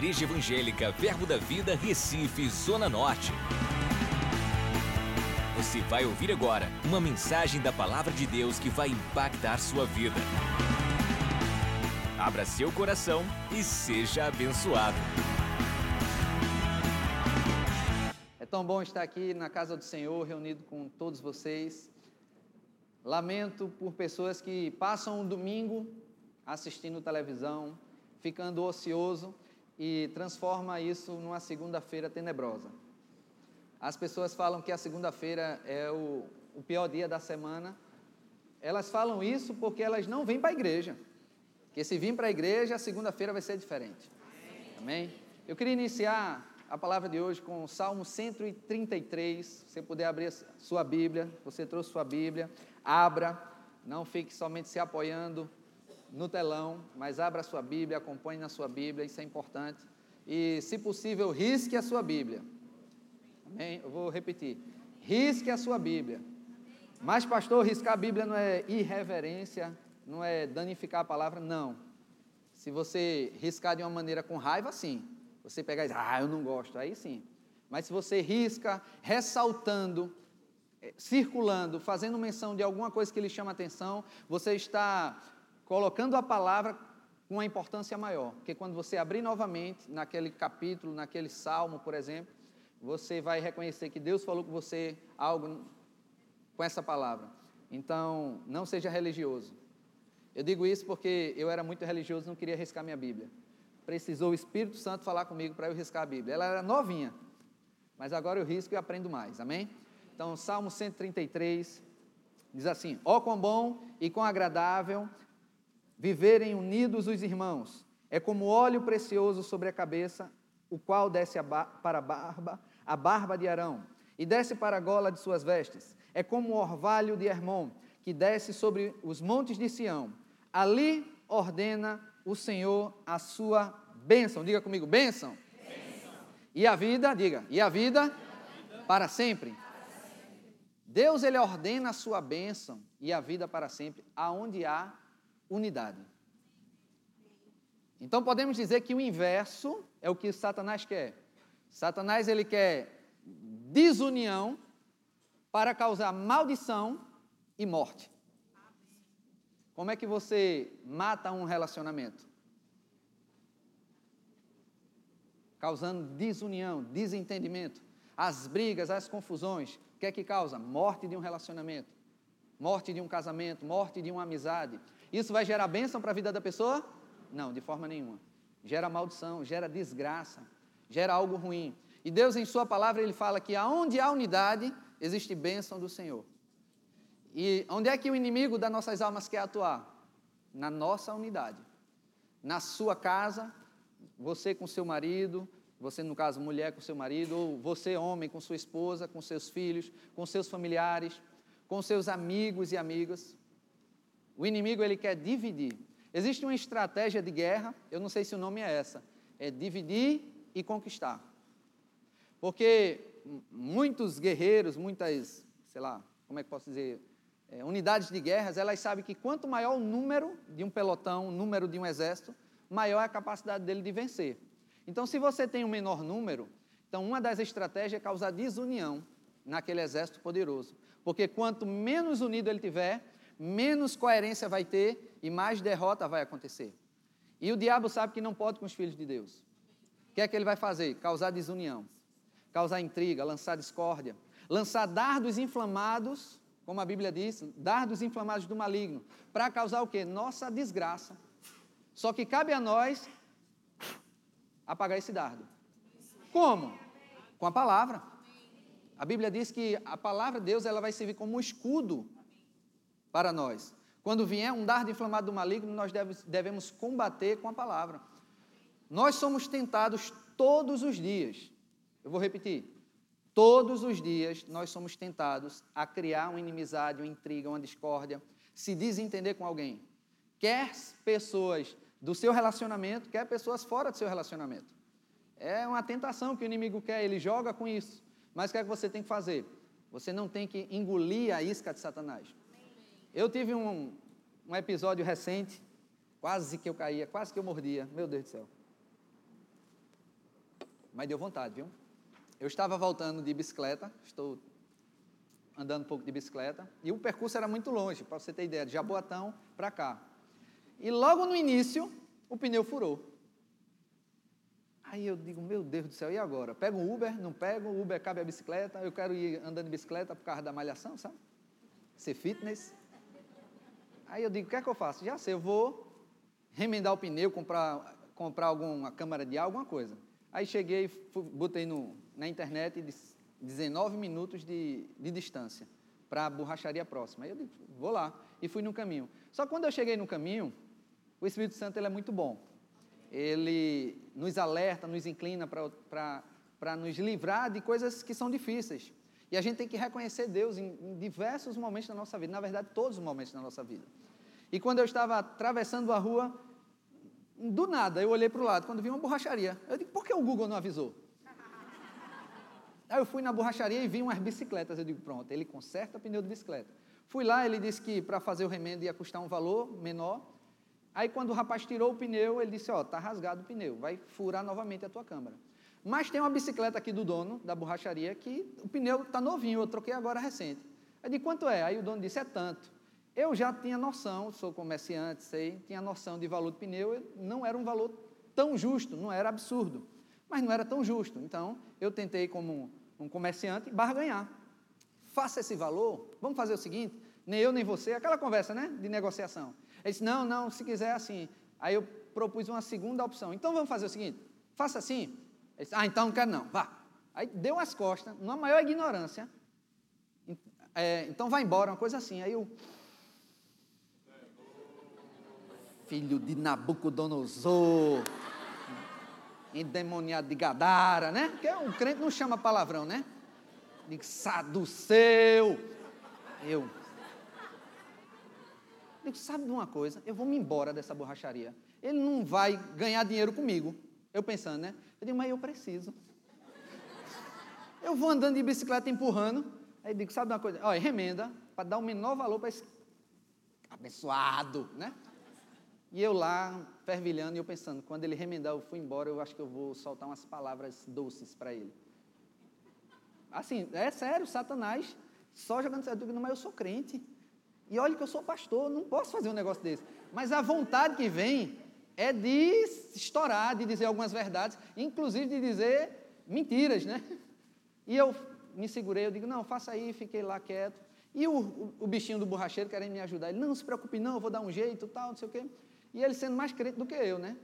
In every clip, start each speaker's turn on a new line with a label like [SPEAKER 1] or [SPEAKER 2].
[SPEAKER 1] Igreja Evangélica Verbo da Vida, Recife, Zona Norte. Você vai ouvir agora uma mensagem da Palavra de Deus que vai impactar sua vida. Abra seu coração e seja abençoado.
[SPEAKER 2] É tão bom estar aqui na casa do Senhor, reunido com todos vocês. Lamento por pessoas que passam um domingo assistindo televisão, ficando ocioso e transforma isso numa segunda-feira tenebrosa. As pessoas falam que a segunda-feira é o, o, pior dia da semana. Elas falam isso porque elas não vêm para a igreja. Que se vir para a igreja, a segunda-feira vai ser diferente. Amém? Eu queria iniciar a palavra de hoje com o Salmo 133. Se você puder abrir sua Bíblia, você trouxe sua Bíblia, abra. Não fique somente se apoiando no telão, mas abra a sua Bíblia, acompanhe na sua Bíblia, isso é importante. E, se possível, risque a sua Bíblia. Amém? Eu vou repetir. Risque a sua Bíblia. Mas, pastor, riscar a Bíblia não é irreverência, não é danificar a palavra, não. Se você riscar de uma maneira com raiva, sim. Você pegar e dizer, ah, eu não gosto, aí sim. Mas se você risca, ressaltando, eh, circulando, fazendo menção de alguma coisa que lhe chama atenção, você está colocando a palavra com uma importância maior. Porque quando você abrir novamente naquele capítulo, naquele salmo, por exemplo, você vai reconhecer que Deus falou com você algo com essa palavra. Então, não seja religioso. Eu digo isso porque eu era muito religioso, não queria riscar minha Bíblia. Precisou o Espírito Santo falar comigo para eu riscar a Bíblia. Ela era novinha, mas agora eu risco e aprendo mais. Amém? Então, Salmo 133 diz assim: Ó oh, quão bom e quão agradável Viverem unidos os irmãos é como óleo precioso sobre a cabeça, o qual desce a para a barba, a barba de Arão, e desce para a gola de suas vestes. É como o orvalho de Hermon, que desce sobre os montes de Sião. Ali ordena o Senhor a sua bênção. Diga comigo, bênção. bênção. E a vida, diga, e a vida, e a vida para, sempre. para sempre. Deus ele ordena a sua bênção e a vida para sempre, aonde há unidade. Então podemos dizer que o inverso é o que Satanás quer. Satanás ele quer desunião para causar maldição e morte. Como é que você mata um relacionamento? Causando desunião, desentendimento, as brigas, as confusões. O que é que causa? Morte de um relacionamento, morte de um casamento, morte de uma amizade, isso vai gerar bênção para a vida da pessoa? Não, de forma nenhuma. Gera maldição, gera desgraça, gera algo ruim. E Deus, em Sua palavra, Ele fala que aonde há unidade, existe bênção do Senhor. E onde é que o inimigo das nossas almas quer atuar? Na nossa unidade. Na sua casa, você com seu marido, você, no caso, mulher com seu marido, ou você, homem, com sua esposa, com seus filhos, com seus familiares, com seus amigos e amigas. O inimigo ele quer dividir. Existe uma estratégia de guerra, eu não sei se o nome é essa, é dividir e conquistar. Porque muitos guerreiros, muitas, sei lá, como é que posso dizer, é, unidades de guerras, elas sabem que quanto maior o número de um pelotão, o número de um exército, maior é a capacidade dele de vencer. Então, se você tem um menor número, então uma das estratégias é causar desunião naquele exército poderoso. Porque quanto menos unido ele tiver, menos coerência vai ter e mais derrota vai acontecer. E o diabo sabe que não pode com os filhos de Deus. O que é que ele vai fazer? Causar desunião, causar intriga, lançar discórdia, lançar dardos inflamados, como a Bíblia diz, dardos inflamados do maligno, para causar o quê? Nossa desgraça. Só que cabe a nós apagar esse dardo. Como? Com a palavra. A Bíblia diz que a palavra de Deus ela vai servir como um escudo para nós. Quando vier um dardo inflamado do maligno, nós devemos combater com a palavra. Nós somos tentados todos os dias. Eu vou repetir. Todos os dias nós somos tentados a criar uma inimizade, uma intriga, uma discórdia, se desentender com alguém. Quer pessoas do seu relacionamento, quer pessoas fora do seu relacionamento. É uma tentação que o inimigo quer, ele joga com isso. Mas o que é que você tem que fazer? Você não tem que engolir a isca de Satanás. Eu tive um, um episódio recente, quase que eu caía, quase que eu mordia, meu Deus do céu. mas deu vontade, viu? Eu estava voltando de bicicleta, estou andando um pouco de bicicleta, e o percurso era muito longe, para você ter ideia, de Jaboatão para cá. E logo no início, o pneu furou. Aí eu digo, meu Deus do céu, e agora? Pego um Uber, não pego, o Uber cabe a bicicleta, eu quero ir andando de bicicleta por causa da malhação, sabe? Ser fitness. Aí eu digo, o que é que eu faço? Já sei, eu vou remendar o pneu, comprar, comprar alguma câmara de ar, alguma coisa. Aí cheguei, fui, botei no, na internet 19 minutos de, de distância para a borracharia próxima. Aí eu digo, vou lá. E fui no caminho. Só que quando eu cheguei no caminho, o Espírito Santo ele é muito bom. Ele nos alerta, nos inclina para nos livrar de coisas que são difíceis. E a gente tem que reconhecer Deus em, em diversos momentos da nossa vida, na verdade, todos os momentos da nossa vida. E quando eu estava atravessando a rua, do nada eu olhei para o lado, quando vi uma borracharia. Eu digo, por que o Google não avisou? Aí eu fui na borracharia e vi umas bicicletas. Eu digo, pronto, ele conserta pneu de bicicleta. Fui lá, ele disse que para fazer o remendo ia custar um valor menor. Aí quando o rapaz tirou o pneu, ele disse, ó, oh, tá rasgado o pneu, vai furar novamente a tua câmara. Mas tem uma bicicleta aqui do dono da borracharia que o pneu está novinho, eu troquei agora recente. Eu disse, quanto é? Aí o dono disse, é tanto. Eu já tinha noção, sou comerciante, sei, tinha noção de valor do pneu, não era um valor tão justo, não era absurdo, mas não era tão justo. Então, eu tentei, como um comerciante, barganhar. Faça esse valor, vamos fazer o seguinte, nem eu nem você, aquela conversa, né, de negociação. Ele disse, não, não, se quiser assim. Aí eu propus uma segunda opção. Então, vamos fazer o seguinte, faça assim. Ele disse, ah, então não quero não, vá. Aí deu as costas, numa maior ignorância, é, então vai embora, uma coisa assim. Aí eu filho de Nabucodonosor, endemoniado de Gadara, né? Porque um crente não chama palavrão, né? De saduceu. Eu. Digo, sabe de uma coisa? Eu vou me embora dessa borracharia. Ele não vai ganhar dinheiro comigo. Eu pensando, né? Eu digo, mas eu preciso. Eu vou andando de bicicleta empurrando. Aí digo, sabe uma coisa? Olha, remenda, para dar o menor valor para esse abençoado, né? E eu lá, fervilhando, e eu pensando, quando ele remendar, eu fui embora, eu acho que eu vou soltar umas palavras doces para ele. Assim, é sério, Satanás, só jogando certo, mas eu sou crente. E olha que eu sou pastor, não posso fazer um negócio desse. Mas a vontade que vem é de estourar, de dizer algumas verdades, inclusive de dizer mentiras, né? E eu me segurei, eu digo, não, faça aí, fiquei lá quieto. E o, o, o bichinho do borracheiro querendo me ajudar. Ele, não, se preocupe não, eu vou dar um jeito, tal, não sei o quê. E ele sendo mais crente do que eu, né?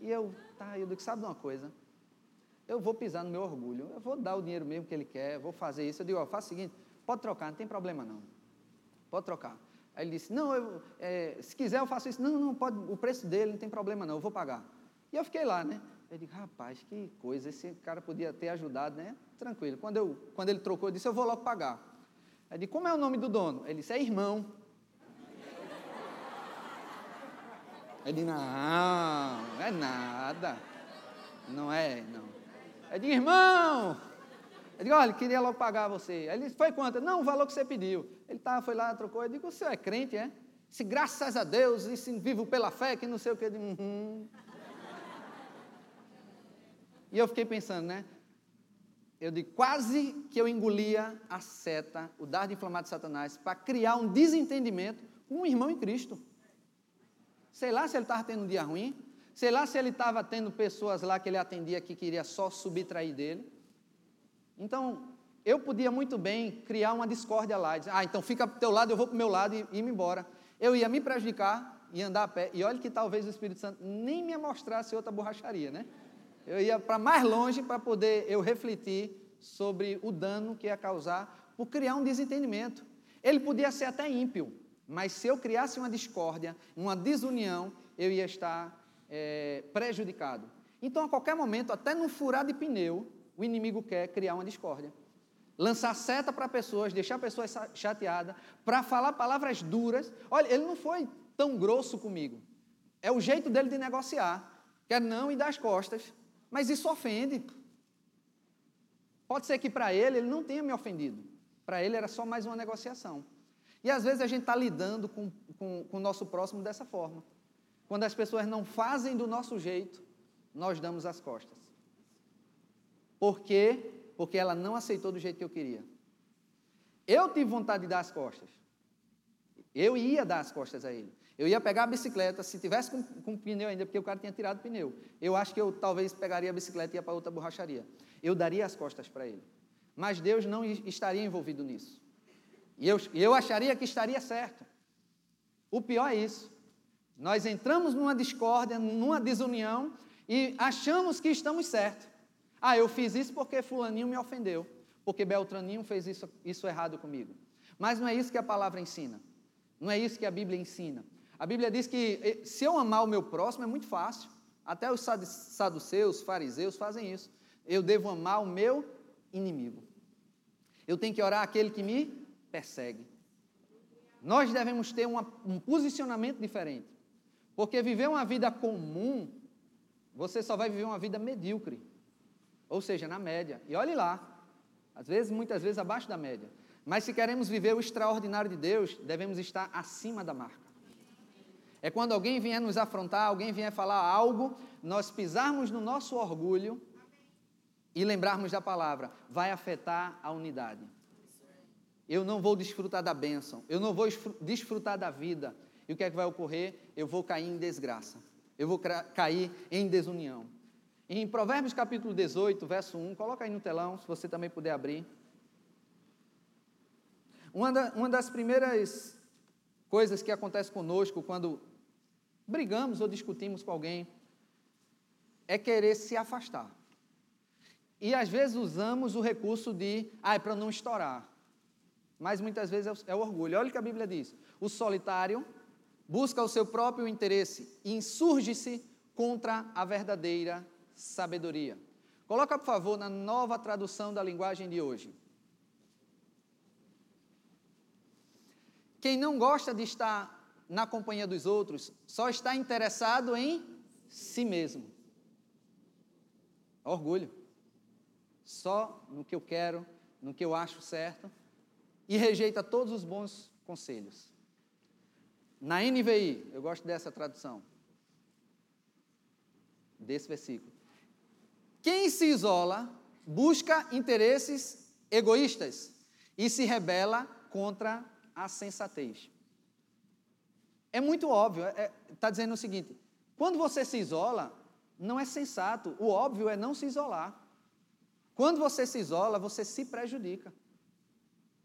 [SPEAKER 2] E eu, tá, eu digo, sabe de uma coisa? Eu vou pisar no meu orgulho, eu vou dar o dinheiro mesmo que ele quer, vou fazer isso. Eu digo, ó, faz o seguinte, pode trocar, não tem problema não. Pode trocar. Aí ele disse, não, eu, é, se quiser eu faço isso. Não, não, pode, o preço dele não tem problema não, eu vou pagar. E eu fiquei lá, né? Eu digo, rapaz, que coisa, esse cara podia ter ajudado, né? Tranquilo. Quando, eu, quando ele trocou, eu disse, eu vou logo pagar. Aí disse, como é o nome do dono? Ele disse, é irmão. Ele, não, não é nada. Não é, não. Eu digo, irmão. Eu digo, olha, queria logo pagar você. Aí ele disse, foi quanto? Não, o valor que você pediu. Ele tá, foi lá, trocou. Eu digo, o senhor é crente, é? Se graças a Deus, e se vivo pela fé, que não sei o que. Uhum. E eu fiquei pensando, né? Eu digo, quase que eu engolia a seta, o dardo inflamado de Satanás, para criar um desentendimento com um irmão em Cristo. Sei lá se ele estava tendo um dia ruim. Sei lá se ele estava tendo pessoas lá que ele atendia que queria só subtrair dele. Então, eu podia muito bem criar uma discórdia lá. Dizer, ah, então fica para teu lado, eu vou para o meu lado e, e ir embora. Eu ia me prejudicar e andar a pé. E olha que talvez o Espírito Santo nem me mostrasse outra borracharia, né? Eu ia para mais longe para poder eu refletir sobre o dano que ia causar por criar um desentendimento. Ele podia ser até ímpio, mas se eu criasse uma discórdia, uma desunião, eu ia estar é, prejudicado. Então, a qualquer momento, até no furar de pneu, o inimigo quer criar uma discórdia. Lançar seta para pessoas, deixar pessoas chateadas, para falar palavras duras. Olha, ele não foi tão grosso comigo. É o jeito dele de negociar. Quer não e dar as costas. Mas isso ofende. Pode ser que para ele, ele não tenha me ofendido. Para ele era só mais uma negociação. E às vezes a gente está lidando com, com, com o nosso próximo dessa forma. Quando as pessoas não fazem do nosso jeito, nós damos as costas. Por quê? Porque ela não aceitou do jeito que eu queria. Eu tive vontade de dar as costas. Eu ia dar as costas a ele. Eu ia pegar a bicicleta, se tivesse com, com pneu ainda, porque o cara tinha tirado o pneu. Eu acho que eu talvez pegaria a bicicleta e ia para outra borracharia. Eu daria as costas para ele. Mas Deus não estaria envolvido nisso. E eu, eu acharia que estaria certo. O pior é isso. Nós entramos numa discórdia, numa desunião e achamos que estamos certos. Ah, eu fiz isso porque fulaninho me ofendeu, porque Beltraninho fez isso, isso errado comigo. Mas não é isso que a palavra ensina. Não é isso que a Bíblia ensina. A Bíblia diz que eh, se eu amar o meu próximo é muito fácil. Até os saduceus, fariseus fazem isso. Eu devo amar o meu inimigo. Eu tenho que orar aquele que me persegue. Nós devemos ter uma, um posicionamento diferente. Porque viver uma vida comum, você só vai viver uma vida medíocre. Ou seja, na média. E olhe lá. Às vezes, muitas vezes, abaixo da média. Mas se queremos viver o extraordinário de Deus, devemos estar acima da marca. É quando alguém vier nos afrontar, alguém vier falar algo, nós pisarmos no nosso orgulho e lembrarmos da palavra, vai afetar a unidade. Eu não vou desfrutar da bênção, eu não vou desfrutar da vida. E o que é que vai ocorrer? Eu vou cair em desgraça, eu vou cair em desunião. Em Provérbios capítulo 18, verso 1, coloca aí no telão, se você também puder abrir. Uma, da, uma das primeiras coisas que acontece conosco quando brigamos ou discutimos com alguém é querer se afastar. E às vezes usamos o recurso de, ah, é para não estourar. Mas muitas vezes é o, é o orgulho. Olha o que a Bíblia diz: o solitário busca o seu próprio interesse e insurge-se contra a verdadeira sabedoria. Coloca, por favor, na nova tradução da linguagem de hoje. Quem não gosta de estar na companhia dos outros só está interessado em si mesmo. Orgulho. Só no que eu quero, no que eu acho certo e rejeita todos os bons conselhos. Na NVI, eu gosto dessa tradução, desse versículo. Quem se isola busca interesses egoístas e se rebela contra a sensatez. É muito óbvio, está é, tá dizendo o seguinte: quando você se isola, não é sensato, o óbvio é não se isolar. Quando você se isola, você se prejudica.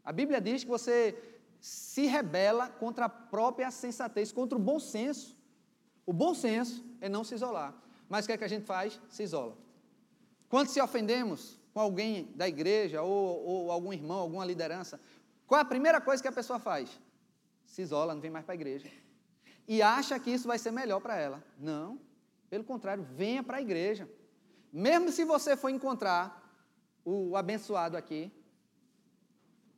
[SPEAKER 2] A Bíblia diz que você se rebela contra a própria sensatez, contra o bom senso. O bom senso é não se isolar. Mas o que é que a gente faz? Se isola. Quando se ofendemos com alguém da igreja ou, ou algum irmão, alguma liderança, qual é a primeira coisa que a pessoa faz? Se isola, não vem mais para a igreja. E acha que isso vai ser melhor para ela. Não. Pelo contrário, venha para a igreja. Mesmo se você for encontrar o abençoado aqui,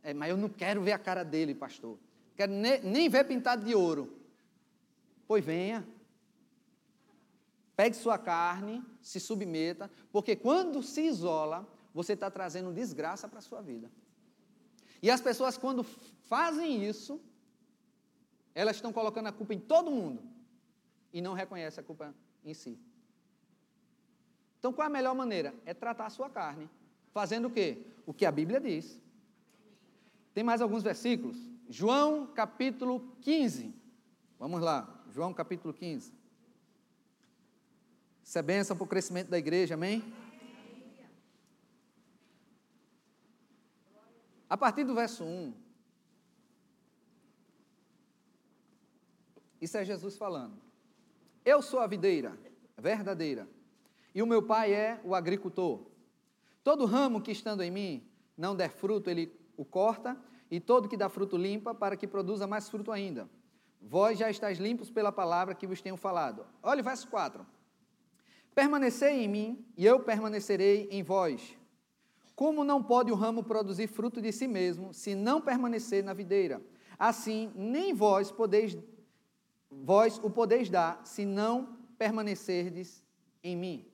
[SPEAKER 2] é, mas eu não quero ver a cara dele, pastor. Quero nem, nem ver pintado de ouro. Pois venha. Pegue sua carne, se submeta, porque quando se isola, você está trazendo desgraça para a sua vida. E as pessoas, quando fazem isso, elas estão colocando a culpa em todo mundo e não reconhecem a culpa em si. Então, qual é a melhor maneira? É tratar a sua carne. Fazendo o quê? O que a Bíblia diz. Tem mais alguns versículos. João capítulo 15. Vamos lá. João capítulo 15. Isso é bênção para o crescimento da igreja, amém? A partir do verso 1, isso é Jesus falando. Eu sou a videira verdadeira, e o meu pai é o agricultor. Todo ramo que estando em mim não der fruto, ele o corta, e todo que dá fruto limpa, para que produza mais fruto ainda. Vós já estáis limpos pela palavra que vos tenho falado. Olha o verso 4. Permanecei em mim, e eu permanecerei em vós. Como não pode o ramo produzir fruto de si mesmo, se não permanecer na videira? Assim, nem vós podeis, vós o podeis dar, se não permanecerdes em mim.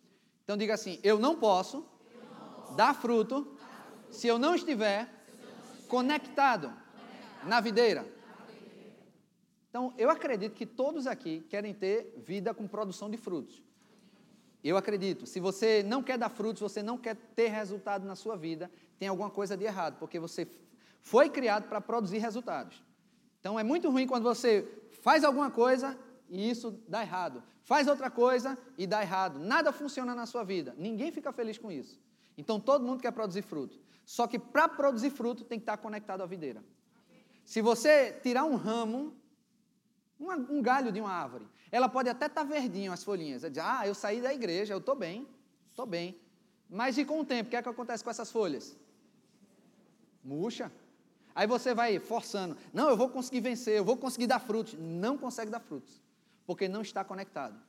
[SPEAKER 2] Então diga assim: eu não posso, eu não posso dar, fruto, dar fruto se eu não estiver, eu não estiver conectado, conectado na, videira. na videira. Então, eu acredito que todos aqui querem ter vida com produção de frutos. Eu acredito, se você não quer dar frutos, você não quer ter resultado na sua vida, tem alguma coisa de errado, porque você foi criado para produzir resultados. Então é muito ruim quando você faz alguma coisa e isso dá errado. Faz outra coisa e dá errado. Nada funciona na sua vida. Ninguém fica feliz com isso. Então todo mundo quer produzir fruto. Só que para produzir fruto tem que estar conectado à videira. Se você tirar um ramo, um galho de uma árvore, ela pode até estar tá verdinho as folhinhas. Dizer, ah, eu saí da igreja, eu estou bem, estou bem. Mas e com o tempo, o que é que acontece com essas folhas? Murcha. Aí você vai forçando. Não, eu vou conseguir vencer, eu vou conseguir dar frutos. Não consegue dar frutos, porque não está conectado.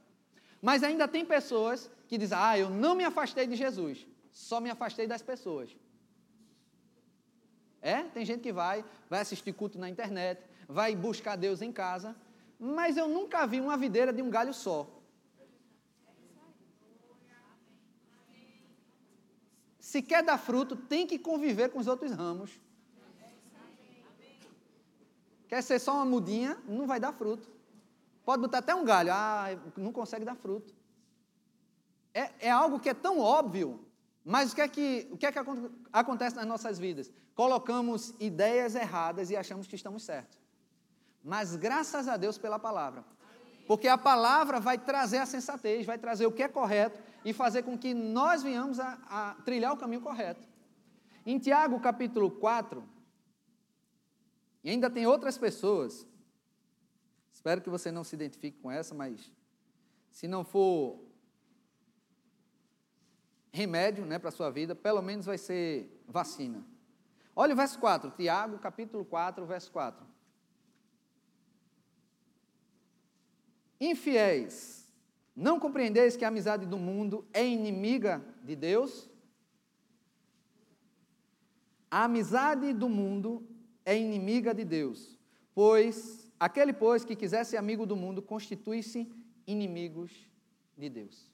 [SPEAKER 2] Mas ainda tem pessoas que dizem: Ah, eu não me afastei de Jesus, só me afastei das pessoas. É, tem gente que vai, vai assistir culto na internet, vai buscar Deus em casa, mas eu nunca vi uma videira de um galho só. Se quer dar fruto, tem que conviver com os outros ramos. Quer ser só uma mudinha, não vai dar fruto. Pode botar até um galho, ah, não consegue dar fruto. É, é algo que é tão óbvio, mas o que, é que, o que é que acontece nas nossas vidas? Colocamos ideias erradas e achamos que estamos certos. Mas graças a Deus pela palavra. Porque a palavra vai trazer a sensatez, vai trazer o que é correto e fazer com que nós venhamos a, a trilhar o caminho correto. Em Tiago capítulo 4, e ainda tem outras pessoas, espero que você não se identifique com essa, mas se não for remédio né, para a sua vida, pelo menos vai ser vacina. Olha o verso 4, Tiago, capítulo 4, verso 4. Infiéis, não compreendeis que a amizade do mundo é inimiga de Deus? A amizade do mundo é inimiga de Deus, pois aquele, pois, que quiser ser amigo do mundo, constitui-se inimigos de Deus.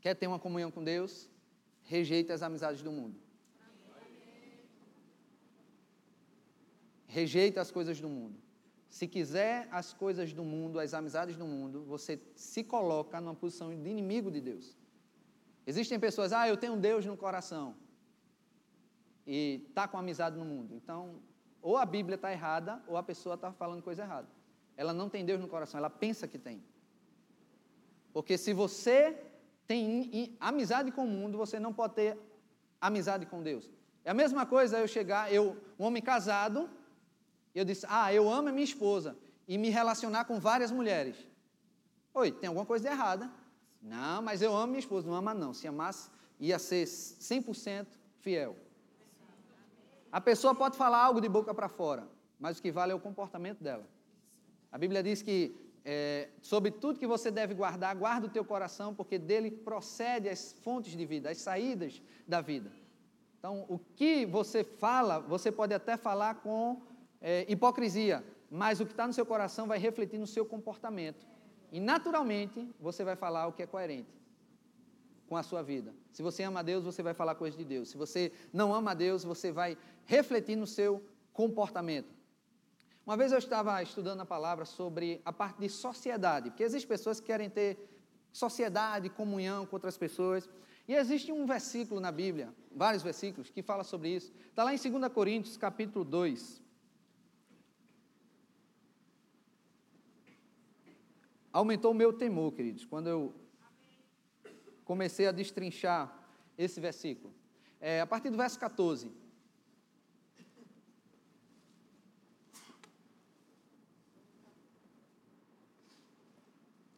[SPEAKER 2] Quer ter uma comunhão com Deus? Rejeite as amizades do mundo. Rejeita as coisas do mundo. Se quiser as coisas do mundo, as amizades do mundo, você se coloca numa posição de inimigo de Deus. Existem pessoas, ah, eu tenho Deus no coração. E está com amizade no mundo. Então, ou a Bíblia está errada, ou a pessoa está falando coisa errada. Ela não tem Deus no coração, ela pensa que tem. Porque se você tem amizade com o mundo, você não pode ter amizade com Deus. É a mesma coisa eu chegar, eu, um homem casado, eu disse, ah, eu amo a minha esposa, e me relacionar com várias mulheres. Oi, tem alguma coisa errada. Não, mas eu amo minha esposa. Não ama não. Se amasse, ia ser 100% fiel. A pessoa pode falar algo de boca para fora, mas o que vale é o comportamento dela. A Bíblia diz que é, sobre tudo que você deve guardar, guarda o teu coração, porque dele procede as fontes de vida, as saídas da vida. Então, o que você fala, você pode até falar com é, hipocrisia, mas o que está no seu coração vai refletir no seu comportamento. E naturalmente você vai falar o que é coerente com a sua vida. Se você ama a Deus, você vai falar coisas de Deus. Se você não ama a Deus, você vai refletir no seu comportamento. Uma vez eu estava estudando a palavra sobre a parte de sociedade, porque existem pessoas que querem ter sociedade, comunhão com outras pessoas. E existe um versículo na Bíblia, vários versículos, que fala sobre isso. Está lá em 2 Coríntios, capítulo 2. Aumentou o meu temor, queridos, quando eu comecei a destrinchar esse versículo. É, a partir do verso 14.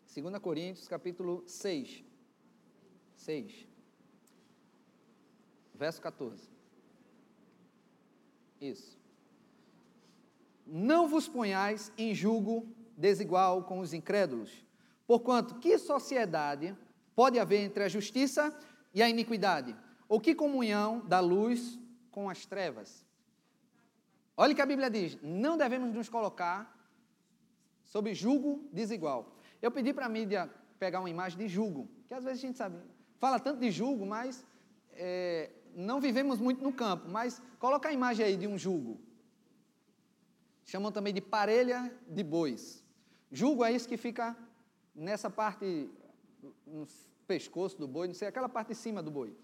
[SPEAKER 2] Segunda Coríntios, capítulo 6. 6. Verso 14. Isso. Não vos ponhais em julgo desigual com os incrédulos. Porquanto, que sociedade pode haver entre a justiça e a iniquidade? Ou que comunhão da luz com as trevas? Olha o que a Bíblia diz: não devemos nos colocar sob julgo desigual. Eu pedi para a mídia pegar uma imagem de julgo, que às vezes a gente sabe, fala tanto de julgo, mas é, não vivemos muito no campo. Mas coloca a imagem aí de um julgo. Chamam também de parelha de bois. Jugo é isso que fica nessa parte, no pescoço do boi, não sei, aquela parte de cima do boi.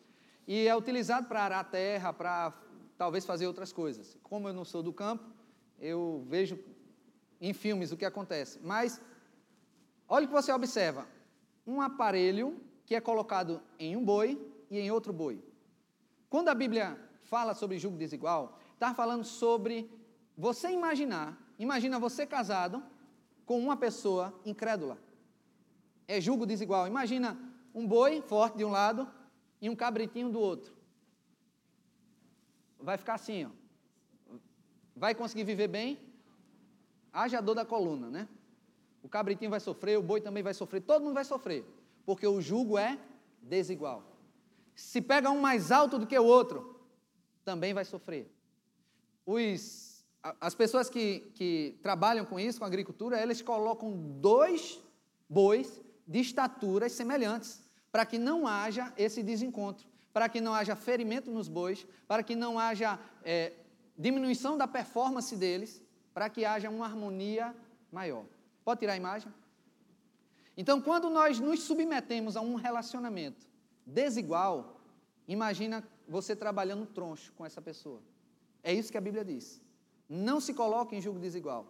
[SPEAKER 2] E é utilizado para arar a terra, para talvez fazer outras coisas. Como eu não sou do campo, eu vejo em filmes o que acontece. Mas, olha o que você observa: um aparelho que é colocado em um boi e em outro boi. Quando a Bíblia fala sobre jugo desigual, está falando sobre você imaginar, imagina você casado com uma pessoa incrédula. É jugo desigual. Imagina um boi forte de um lado e um cabritinho do outro. Vai ficar assim, ó. Vai conseguir viver bem? Haja dor da coluna, né? O cabritinho vai sofrer, o boi também vai sofrer, todo mundo vai sofrer, porque o jugo é desigual. Se pega um mais alto do que o outro, também vai sofrer. Os, as pessoas que, que trabalham com isso, com agricultura, eles colocam dois bois de estaturas semelhantes, para que não haja esse desencontro, para que não haja ferimento nos bois, para que não haja é, diminuição da performance deles, para que haja uma harmonia maior. Pode tirar a imagem? Então, quando nós nos submetemos a um relacionamento desigual, imagina você trabalhando troncho com essa pessoa. É isso que a Bíblia diz. Não se coloque em julgo desigual.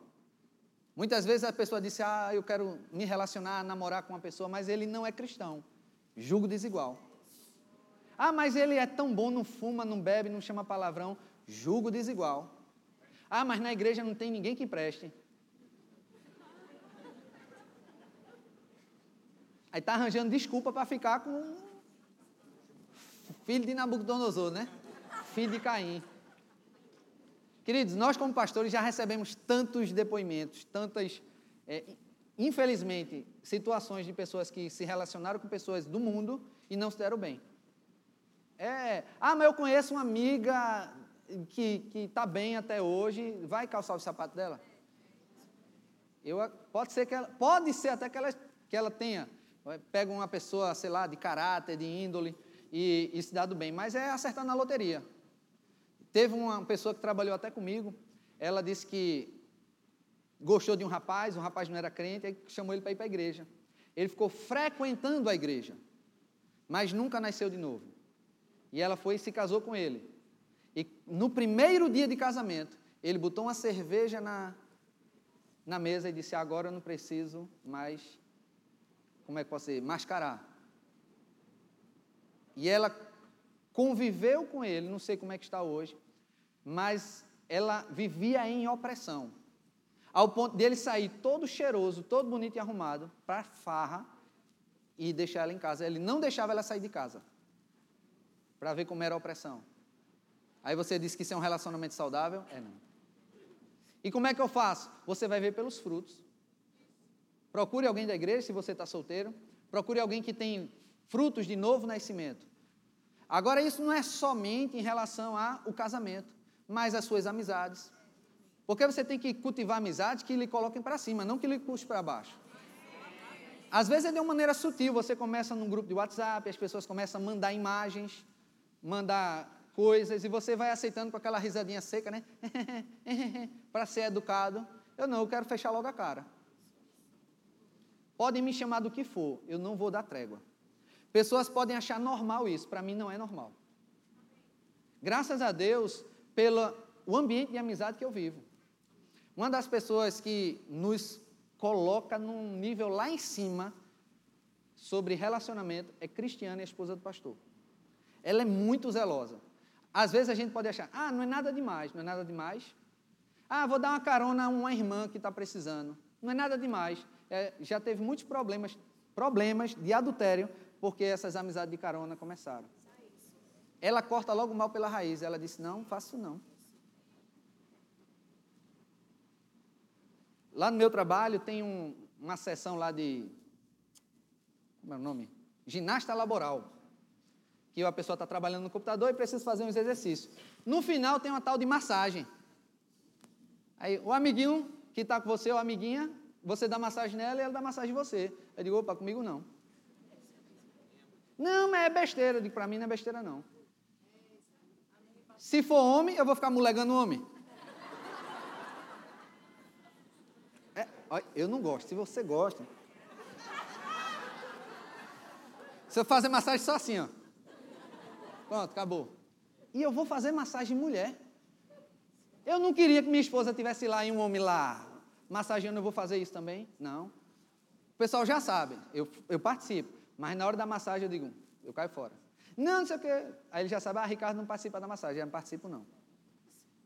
[SPEAKER 2] Muitas vezes a pessoa disse: Ah, eu quero me relacionar, namorar com uma pessoa, mas ele não é cristão. Julgo desigual. Ah, mas ele é tão bom, não fuma, não bebe, não chama palavrão. Julgo desigual. Ah, mas na igreja não tem ninguém que preste. Aí está arranjando desculpa para ficar com filho de Nabucodonosor, né? Filho de Caim. Queridos, nós como pastores já recebemos tantos depoimentos, tantas, é, infelizmente, situações de pessoas que se relacionaram com pessoas do mundo e não se deram bem. É, ah, mas eu conheço uma amiga que está bem até hoje, vai calçar os sapatos dela? Eu, pode ser que ela, pode ser até que ela, que ela tenha, pega uma pessoa, sei lá, de caráter, de índole, e, e se dado bem, mas é acertar na loteria. Teve uma pessoa que trabalhou até comigo, ela disse que gostou de um rapaz, o rapaz não era crente, aí chamou ele para ir para a igreja. Ele ficou frequentando a igreja, mas nunca nasceu de novo. E ela foi e se casou com ele. E no primeiro dia de casamento, ele botou uma cerveja na, na mesa e disse: Agora eu não preciso mais, como é que posso dizer, mascarar. E ela conviveu com ele, não sei como é que está hoje, mas ela vivia em opressão. Ao ponto dele sair todo cheiroso, todo bonito e arrumado, para farra e deixar ela em casa. Ele não deixava ela sair de casa. Para ver como era a opressão. Aí você diz que isso é um relacionamento saudável? É não. E como é que eu faço? Você vai ver pelos frutos. Procure alguém da igreja se você está solteiro. Procure alguém que tem frutos de novo nascimento. Agora, isso não é somente em relação ao casamento, mas às suas amizades. Porque você tem que cultivar amizades que lhe coloquem para cima, não que lhe puxe para baixo. Às vezes é de uma maneira sutil, você começa num grupo de WhatsApp, as pessoas começam a mandar imagens, mandar coisas e você vai aceitando com aquela risadinha seca, né? para ser educado. Eu não, eu quero fechar logo a cara. Podem me chamar do que for, eu não vou dar trégua. Pessoas podem achar normal isso, para mim não é normal. Graças a Deus pelo o ambiente de amizade que eu vivo. Uma das pessoas que nos coloca num nível lá em cima sobre relacionamento é Cristiana, a esposa do pastor. Ela é muito zelosa. Às vezes a gente pode achar, ah, não é nada demais, não é nada demais. Ah, vou dar uma carona a uma irmã que está precisando. Não é nada demais. É, já teve muitos problemas, problemas de adultério, porque essas amizades de carona começaram. Ela corta logo mal pela raiz. Ela disse, não, faço não. Lá no meu trabalho tem um, uma sessão lá de. Como é o nome? Ginasta laboral que a pessoa está trabalhando no computador e precisa fazer uns exercícios. No final tem uma tal de massagem. Aí o amiguinho que está com você, ou amiguinha, você dá massagem nela e ela dá massagem em você. Eu digo, opa, comigo não. Não, mas é besteira. Eu digo, para mim não é besteira não. Se for homem, eu vou ficar molegando homem. É, eu não gosto. Se você gosta. Se eu fazer massagem só assim, ó. Pronto, acabou. E eu vou fazer massagem mulher. Eu não queria que minha esposa tivesse lá e um homem lá massageando, eu vou fazer isso também? Não. O pessoal já sabe, eu, eu participo. Mas na hora da massagem eu digo, eu caio fora. Não, não sei o quê. Aí ele já sabe, ah, Ricardo não participa da massagem. Eu não participo, não.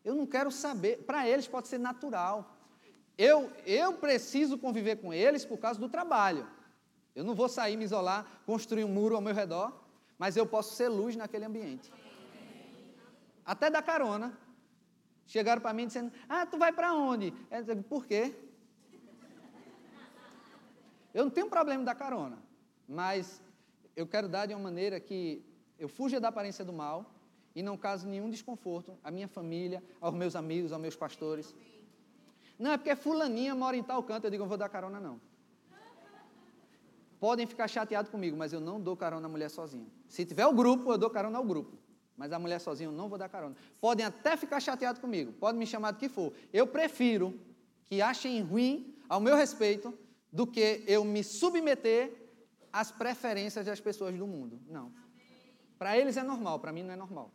[SPEAKER 2] Eu não quero saber. Para eles pode ser natural. Eu, eu preciso conviver com eles por causa do trabalho. Eu não vou sair, me isolar, construir um muro ao meu redor, mas eu posso ser luz naquele ambiente. Até da carona. Chegaram para mim dizendo: Ah, tu vai para onde? Eu digo, por quê? Eu não tenho problema da carona, mas eu quero dar de uma maneira que eu fuja da aparência do mal e não cause nenhum desconforto à minha família, aos meus amigos, aos meus pastores. Não, é porque fulaninha mora em tal canto, eu digo, eu vou dar carona não. Podem ficar chateados comigo, mas eu não dou carona à mulher sozinha. Se tiver o grupo, eu dou carona ao grupo. Mas a mulher sozinha eu não vou dar carona. Podem até ficar chateados comigo, podem me chamar do que for. Eu prefiro que achem ruim ao meu respeito do que eu me submeter às preferências das pessoas do mundo. Não. Para eles é normal, para mim não é normal.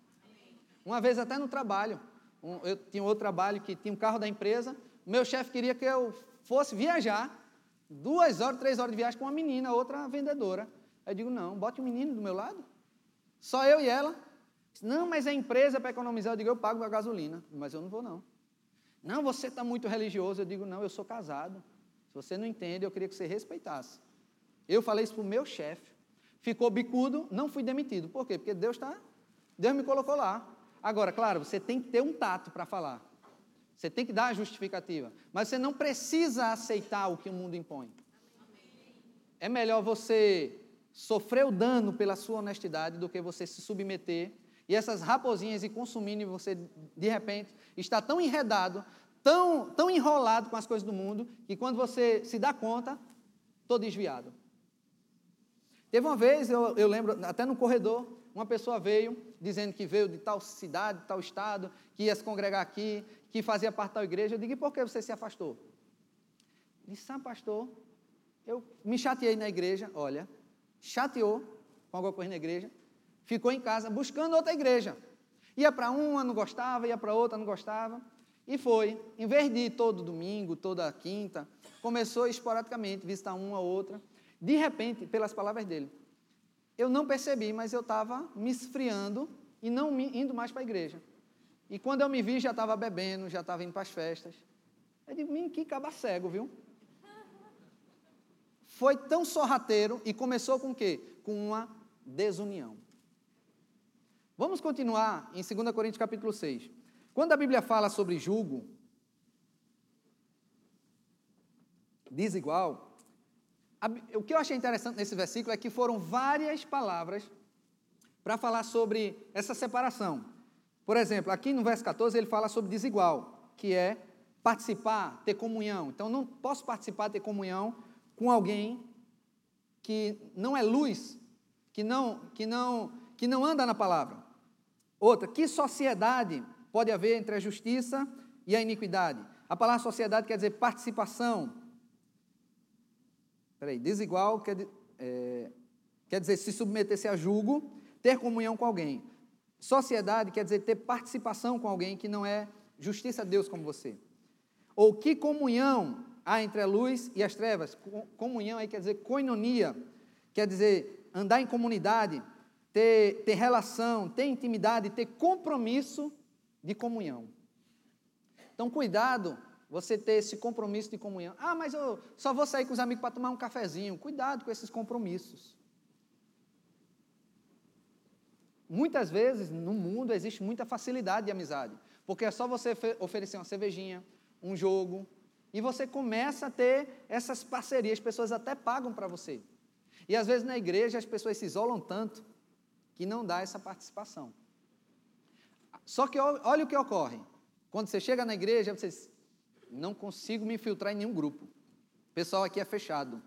[SPEAKER 2] Uma vez até no trabalho, um, eu tinha outro trabalho que tinha um carro da empresa, meu chefe queria que eu fosse viajar duas horas, três horas de viagem com uma menina, outra vendedora. Eu digo, não, bote o um menino do meu lado. Só eu e ela. Não, mas a empresa para economizar, eu digo, eu pago a gasolina, mas eu não vou não. Não, você está muito religioso. Eu digo, não, eu sou casado. Se você não entende, eu queria que você respeitasse. Eu falei isso para o meu chefe. Ficou bicudo, não fui demitido. Por quê? Porque Deus está. Deus me colocou lá. Agora, claro, você tem que ter um tato para falar. Você tem que dar a justificativa. Mas você não precisa aceitar o que o mundo impõe. É melhor você sofrer o dano pela sua honestidade do que você se submeter e essas raposinhas e consumindo e você, de repente, está tão enredado, tão, tão enrolado com as coisas do mundo, que quando você se dá conta, estou desviado. Teve uma vez, eu, eu lembro, até no corredor, uma pessoa veio dizendo que veio de tal cidade, de tal estado, que ia se congregar aqui, que fazia parte da igreja. Eu digo, e por que você se afastou? Ele disse, ah, pastor, eu me chateei na igreja, olha, chateou com alguma coisa na igreja, ficou em casa buscando outra igreja. Ia para uma, não gostava, ia para outra, não gostava. E foi, em vez de ir todo domingo, toda quinta, começou esporadicamente, visitar uma ou outra. De repente, pelas palavras dele, eu não percebi, mas eu estava me esfriando e não indo mais para a igreja. E quando eu me vi, já estava bebendo, já estava indo para as festas. Eu digo, menino, que caba cego, viu? Foi tão sorrateiro e começou com o quê? Com uma desunião. Vamos continuar em 2 Coríntios capítulo 6. Quando a Bíblia fala sobre julgo desigual, o que eu achei interessante nesse versículo é que foram várias palavras para falar sobre essa separação. Por exemplo, aqui no verso 14 ele fala sobre desigual, que é participar, ter comunhão. Então, não posso participar, ter comunhão com alguém que não é luz, que não, que não, que não anda na palavra. Outra, que sociedade pode haver entre a justiça e a iniquidade? A palavra sociedade quer dizer participação. Peraí, desigual quer, é, quer dizer se submeter-se a julgo, ter comunhão com alguém. Sociedade quer dizer ter participação com alguém que não é justiça a Deus como você. Ou que comunhão há entre a luz e as trevas? Comunhão aí quer dizer coinonia, quer dizer andar em comunidade, ter, ter relação, ter intimidade, ter compromisso de comunhão. Então, cuidado você ter esse compromisso de comunhão. Ah, mas eu só vou sair com os amigos para tomar um cafezinho. Cuidado com esses compromissos. Muitas vezes no mundo existe muita facilidade de amizade, porque é só você oferecer uma cervejinha, um jogo, e você começa a ter essas parcerias, as pessoas até pagam para você. E às vezes na igreja as pessoas se isolam tanto que não dá essa participação. Só que olha o que ocorre. Quando você chega na igreja, você diz, não consigo me infiltrar em nenhum grupo. O pessoal aqui é fechado.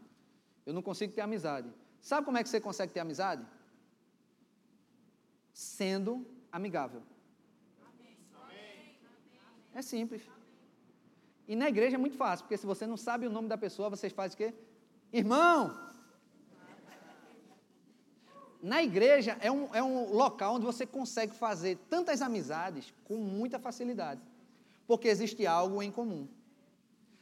[SPEAKER 2] Eu não consigo ter amizade. Sabe como é que você consegue ter amizade? Sendo amigável. É simples. E na igreja é muito fácil, porque se você não sabe o nome da pessoa, você faz o quê? Irmão! Na igreja é um, é um local onde você consegue fazer tantas amizades com muita facilidade, porque existe algo em comum.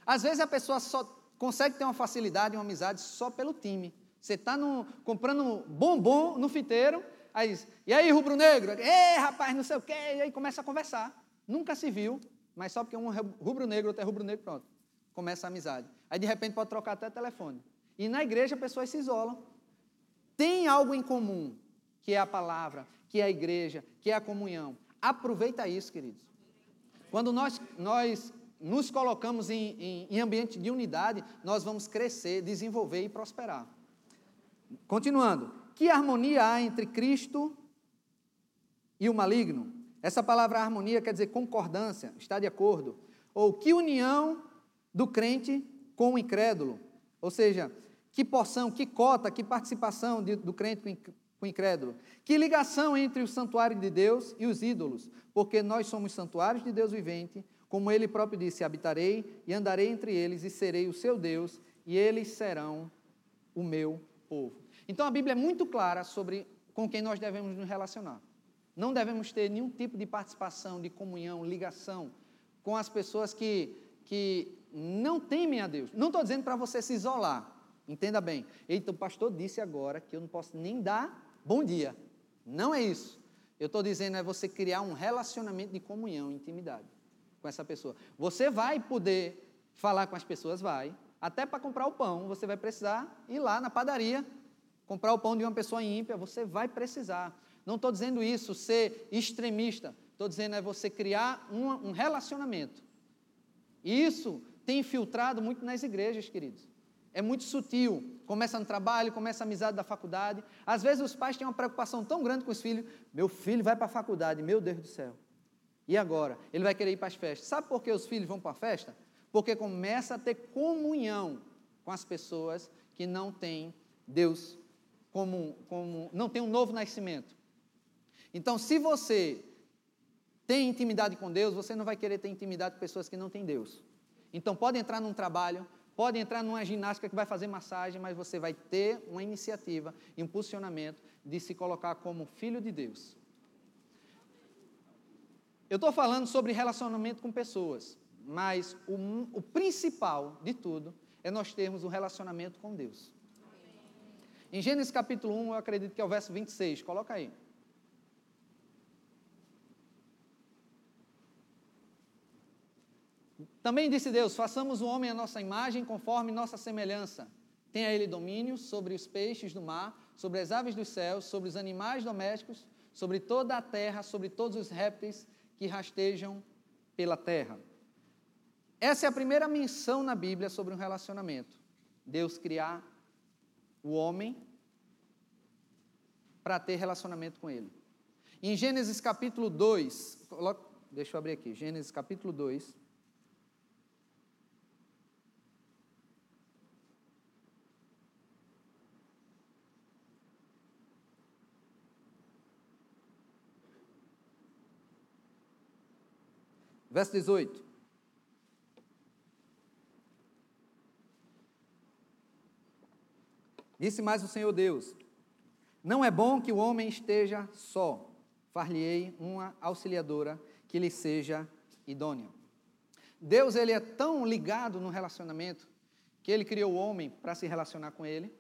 [SPEAKER 2] Às vezes a pessoa só consegue ter uma facilidade, uma amizade só pelo time. Você está comprando bombom no fiteiro, aí diz, e aí, rubro-negro? Ei, rapaz, não sei o quê, e aí começa a conversar. Nunca se viu, mas só porque um rubro-negro, outro é rubro-negro, pronto. Começa a amizade. Aí de repente pode trocar até telefone. E na igreja pessoas se isolam. Tem algo em comum, que é a palavra, que é a igreja, que é a comunhão. Aproveita isso, queridos. Quando nós, nós nos colocamos em, em, em ambiente de unidade, nós vamos crescer, desenvolver e prosperar. Continuando. Que harmonia há entre Cristo e o maligno? Essa palavra harmonia quer dizer concordância, está de acordo. Ou que união do crente com o incrédulo. Ou seja, que porção, que cota, que participação de, do crente com incrédulo. Que ligação entre o santuário de Deus e os ídolos. Porque nós somos santuários de Deus vivente, como ele próprio disse: habitarei e andarei entre eles e serei o seu Deus, e eles serão o meu povo. Então a Bíblia é muito clara sobre com quem nós devemos nos relacionar. Não devemos ter nenhum tipo de participação, de comunhão, ligação com as pessoas que, que não temem a Deus. Não estou dizendo para você se isolar, entenda bem. Eita, o pastor disse agora que eu não posso nem dar bom dia. Não é isso. Eu estou dizendo é você criar um relacionamento de comunhão, intimidade com essa pessoa. Você vai poder falar com as pessoas, vai. Até para comprar o pão, você vai precisar ir lá na padaria comprar o pão de uma pessoa ímpia, você vai precisar. Não estou dizendo isso, ser extremista. Estou dizendo é você criar um, um relacionamento. E isso tem infiltrado muito nas igrejas, queridos. É muito sutil. Começa no trabalho, começa a amizade da faculdade. Às vezes os pais têm uma preocupação tão grande com os filhos. Meu filho vai para a faculdade, meu Deus do céu. E agora? Ele vai querer ir para as festas. Sabe por que os filhos vão para a festa? Porque começa a ter comunhão com as pessoas que não têm Deus como, como não tem um novo nascimento. Então, se você tem intimidade com Deus, você não vai querer ter intimidade com pessoas que não têm Deus. Então, pode entrar num trabalho, pode entrar numa ginástica que vai fazer massagem, mas você vai ter uma iniciativa, um posicionamento de se colocar como filho de Deus. Eu estou falando sobre relacionamento com pessoas, mas o, o principal de tudo é nós termos um relacionamento com Deus. Em Gênesis capítulo 1, eu acredito que é o verso 26, coloca aí. Também disse Deus: façamos o homem à nossa imagem, conforme nossa semelhança. Tenha ele domínio sobre os peixes do mar, sobre as aves dos céus, sobre os animais domésticos, sobre toda a terra, sobre todos os répteis que rastejam pela terra. Essa é a primeira menção na Bíblia sobre um relacionamento. Deus criar o homem para ter relacionamento com ele. Em Gênesis capítulo 2, deixa eu abrir aqui, Gênesis capítulo 2. Verso 18. Disse mais o Senhor Deus: Não é bom que o homem esteja só. Far-lhe-ei uma auxiliadora que lhe seja idônea. Deus ele é tão ligado no relacionamento que ele criou o homem para se relacionar com ele.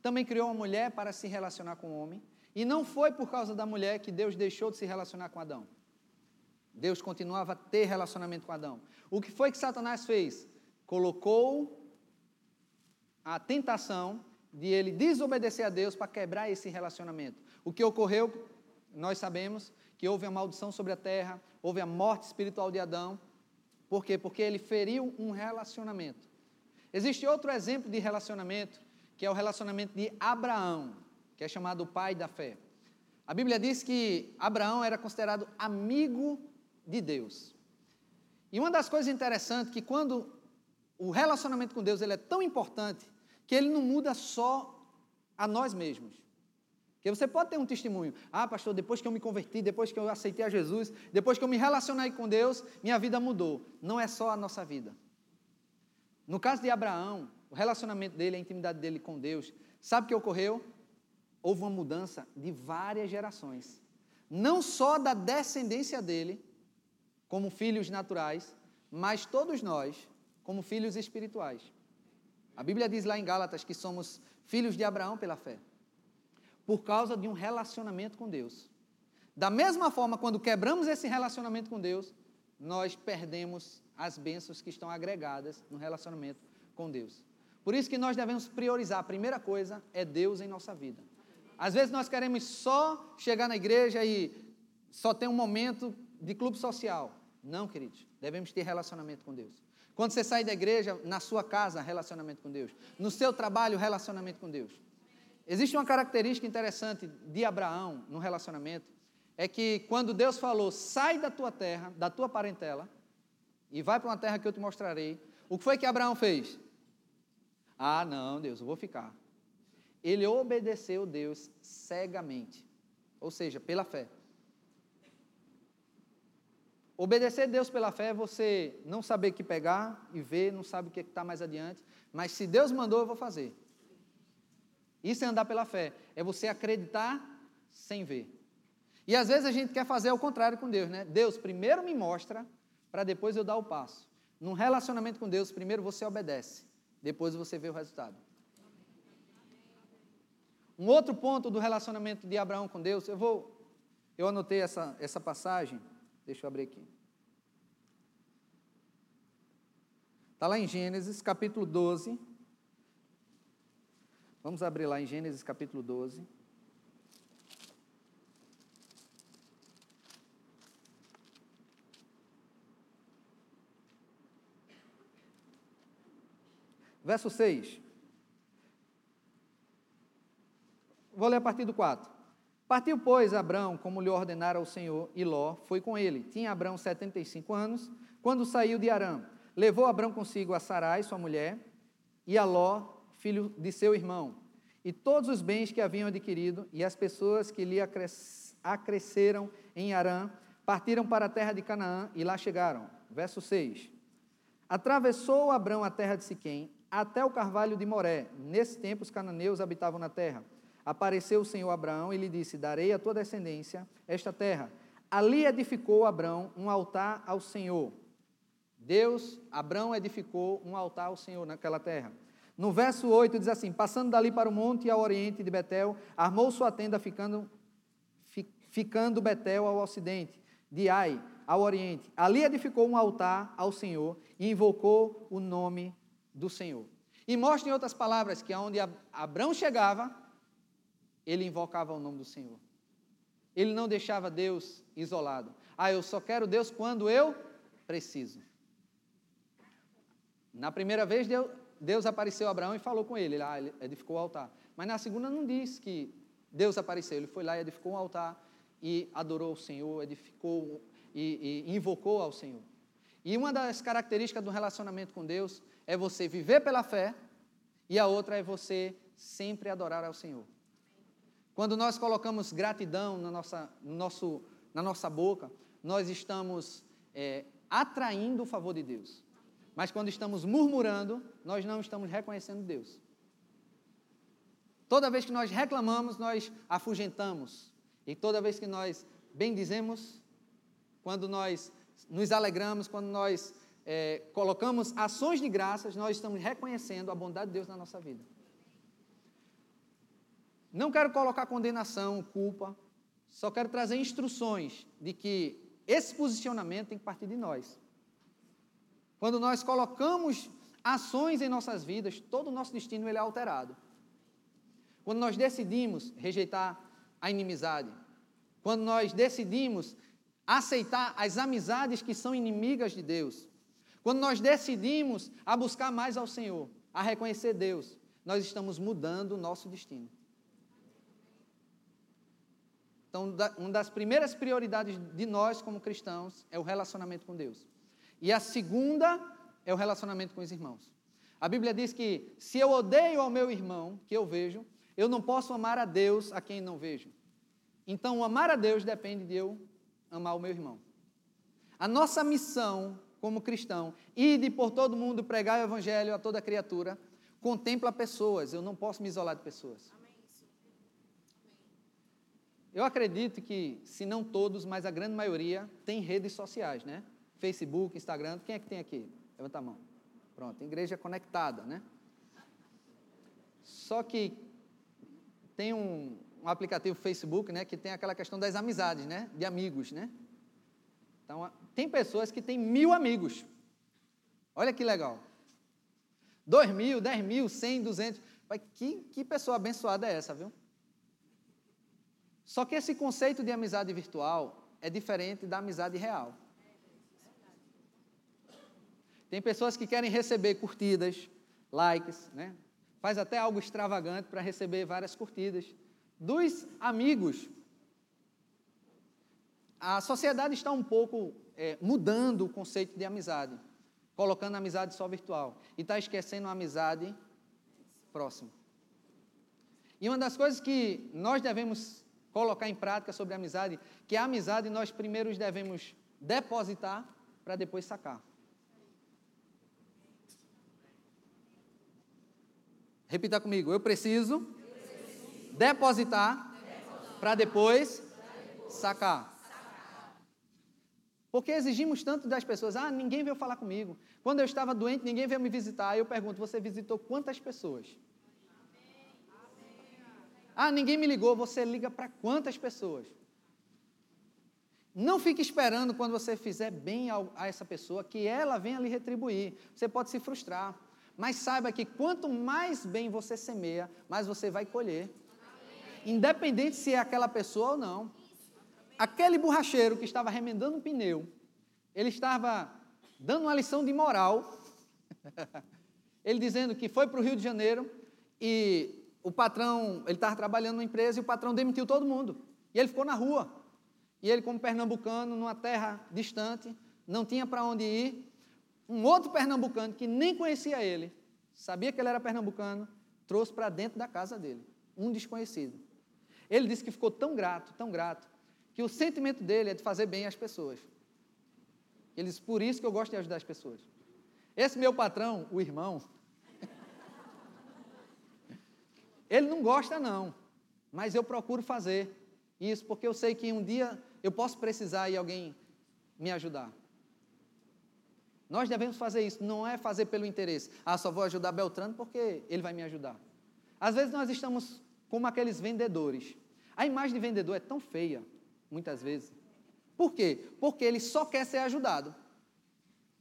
[SPEAKER 2] Também criou a mulher para se relacionar com o homem. E não foi por causa da mulher que Deus deixou de se relacionar com Adão. Deus continuava a ter relacionamento com Adão. O que foi que Satanás fez? Colocou a tentação de ele desobedecer a Deus para quebrar esse relacionamento. O que ocorreu, nós sabemos que houve a maldição sobre a terra, houve a morte espiritual de Adão. Por quê? Porque ele feriu um relacionamento. Existe outro exemplo de relacionamento, que é o relacionamento de Abraão, que é chamado o pai da fé. A Bíblia diz que Abraão era considerado amigo de Deus. E uma das coisas interessantes é que quando o relacionamento com Deus ele é tão importante, que ele não muda só a nós mesmos. Porque você pode ter um testemunho. Ah, pastor, depois que eu me converti, depois que eu aceitei a Jesus, depois que eu me relacionei com Deus, minha vida mudou. Não é só a nossa vida. No caso de Abraão, o relacionamento dele, a intimidade dele com Deus, sabe o que ocorreu? Houve uma mudança de várias gerações. Não só da descendência dele, como filhos naturais, mas todos nós, como filhos espirituais. A Bíblia diz lá em Gálatas que somos filhos de Abraão pela fé, por causa de um relacionamento com Deus. Da mesma forma, quando quebramos esse relacionamento com Deus, nós perdemos as bênçãos que estão agregadas no relacionamento com Deus. Por isso que nós devemos priorizar. A primeira coisa é Deus em nossa vida. Às vezes nós queremos só chegar na igreja e só ter um momento de clube social. Não, queridos. Devemos ter relacionamento com Deus. Quando você sai da igreja, na sua casa, relacionamento com Deus. No seu trabalho, relacionamento com Deus. Existe uma característica interessante de Abraão no relacionamento, é que quando Deus falou, sai da tua terra, da tua parentela, e vai para uma terra que eu te mostrarei, o que foi que Abraão fez? Ah, não, Deus, eu vou ficar. Ele obedeceu Deus cegamente, ou seja, pela fé. Obedecer Deus pela fé é você não saber o que pegar e ver, não sabe o que está mais adiante, mas se Deus mandou, eu vou fazer. Isso é andar pela fé, é você acreditar sem ver. E às vezes a gente quer fazer o contrário com Deus, né? Deus primeiro me mostra, para depois eu dar o passo. Num relacionamento com Deus, primeiro você obedece, depois você vê o resultado. Um outro ponto do relacionamento de Abraão com Deus, eu vou, eu anotei essa, essa passagem, deixa eu abrir aqui. Está lá em Gênesis capítulo 12. Vamos abrir lá em Gênesis capítulo 12. Verso 6. Vou ler a partir do 4. Partiu, pois, Abrão, como lhe ordenara o Senhor, e Ló foi com ele. Tinha Abrão 75 anos, quando saiu de Arã. Levou Abrão consigo a Sarai, sua mulher, e a Ló, filho de seu irmão, e todos os bens que haviam adquirido, e as pessoas que lhe acresceram em Arã, partiram para a terra de Canaã e lá chegaram. Verso 6. Atravessou Abrão a terra de Siquém, até o carvalho de Moré. Nesse tempo, os cananeus habitavam na terra. Apareceu o Senhor Abraão e lhe disse: Darei à tua descendência esta terra. Ali edificou Abraão um altar ao Senhor. Deus, Abraão edificou um altar ao Senhor naquela terra. No verso 8 diz assim: Passando dali para o monte ao oriente de Betel, armou sua tenda, ficando, ficando Betel ao ocidente, de Ai ao oriente. Ali edificou um altar ao Senhor e invocou o nome do Senhor. E mostra em outras palavras que aonde Abraão chegava, ele invocava o nome do Senhor. Ele não deixava Deus isolado. Ah, eu só quero Deus quando eu preciso. Na primeira vez, Deus, apareceu a Abraão e falou com ele. Ah, ele edificou o altar. Mas na segunda não diz que Deus apareceu. Ele foi lá e edificou um altar e adorou o Senhor, edificou e, e invocou ao Senhor. E uma das características do relacionamento com Deus é você viver pela fé e a outra é você sempre adorar ao Senhor. Quando nós colocamos gratidão na nossa, no nosso, na nossa boca, nós estamos é, atraindo o favor de Deus. Mas quando estamos murmurando, nós não estamos reconhecendo Deus. Toda vez que nós reclamamos, nós afugentamos. E toda vez que nós bendizemos, quando nós nos alegramos, quando nós é, colocamos ações de graças, nós estamos reconhecendo a bondade de Deus na nossa vida. Não quero colocar condenação, culpa, só quero trazer instruções de que esse posicionamento tem que partir de nós. Quando nós colocamos ações em nossas vidas, todo o nosso destino ele é alterado. Quando nós decidimos rejeitar a inimizade, quando nós decidimos aceitar as amizades que são inimigas de Deus, quando nós decidimos a buscar mais ao Senhor, a reconhecer Deus, nós estamos mudando o nosso destino. Então, uma das primeiras prioridades de nós como cristãos é o relacionamento com Deus. E a segunda é o relacionamento com os irmãos. A Bíblia diz que se eu odeio ao meu irmão, que eu vejo, eu não posso amar a Deus a quem não vejo. Então, amar a Deus depende de eu amar o meu irmão. A nossa missão como cristão, ide por todo mundo pregar o evangelho a toda criatura, contempla pessoas, eu não posso me isolar de pessoas. Eu acredito que, se não todos, mas a grande maioria, tem redes sociais, né? Facebook, Instagram, quem é que tem aqui? Levanta a mão. Pronto, igreja conectada, né? Só que tem um, um aplicativo Facebook, né, que tem aquela questão das amizades, né, de amigos, né? Então, tem pessoas que têm mil amigos. Olha que legal. Dois mil, dez mil, cem, duzentos. Que, que pessoa abençoada é essa, viu? Só que esse conceito de amizade virtual é diferente da amizade real. Tem pessoas que querem receber curtidas, likes, né? Faz até algo extravagante para receber várias curtidas dos amigos. A sociedade está um pouco é, mudando o conceito de amizade, colocando a amizade só virtual e está esquecendo a amizade próxima. E uma das coisas que nós devemos colocar em prática sobre a amizade, que a amizade nós primeiro devemos depositar para depois sacar. Repita comigo, eu preciso depositar para depois sacar. Porque exigimos tanto das pessoas, ah, ninguém veio falar comigo. Quando eu estava doente, ninguém veio me visitar. Eu pergunto, você visitou quantas pessoas? Ah, ninguém me ligou. Você liga para quantas pessoas? Não fique esperando quando você fizer bem a essa pessoa que ela venha lhe retribuir. Você pode se frustrar. Mas saiba que quanto mais bem você semeia, mais você vai colher independente se é aquela pessoa ou não. Aquele borracheiro que estava remendando um pneu, ele estava dando uma lição de moral. ele dizendo que foi para o Rio de Janeiro e o patrão, ele estava trabalhando numa empresa e o patrão demitiu todo mundo. E ele ficou na rua. E ele, como pernambucano, numa terra distante, não tinha para onde ir. Um outro pernambucano que nem conhecia ele, sabia que ele era pernambucano, trouxe para dentro da casa dele, um desconhecido. Ele disse que ficou tão grato, tão grato, que o sentimento dele é de fazer bem às pessoas. Ele disse, por isso que eu gosto de ajudar as pessoas. Esse meu patrão, o irmão, ele não gosta não, mas eu procuro fazer isso porque eu sei que um dia eu posso precisar e alguém me ajudar. Nós devemos fazer isso, não é fazer pelo interesse. Ah, só vou ajudar Beltrano porque ele vai me ajudar. Às vezes nós estamos como aqueles vendedores. A imagem de vendedor é tão feia, muitas vezes. Por quê? Porque ele só quer ser ajudado.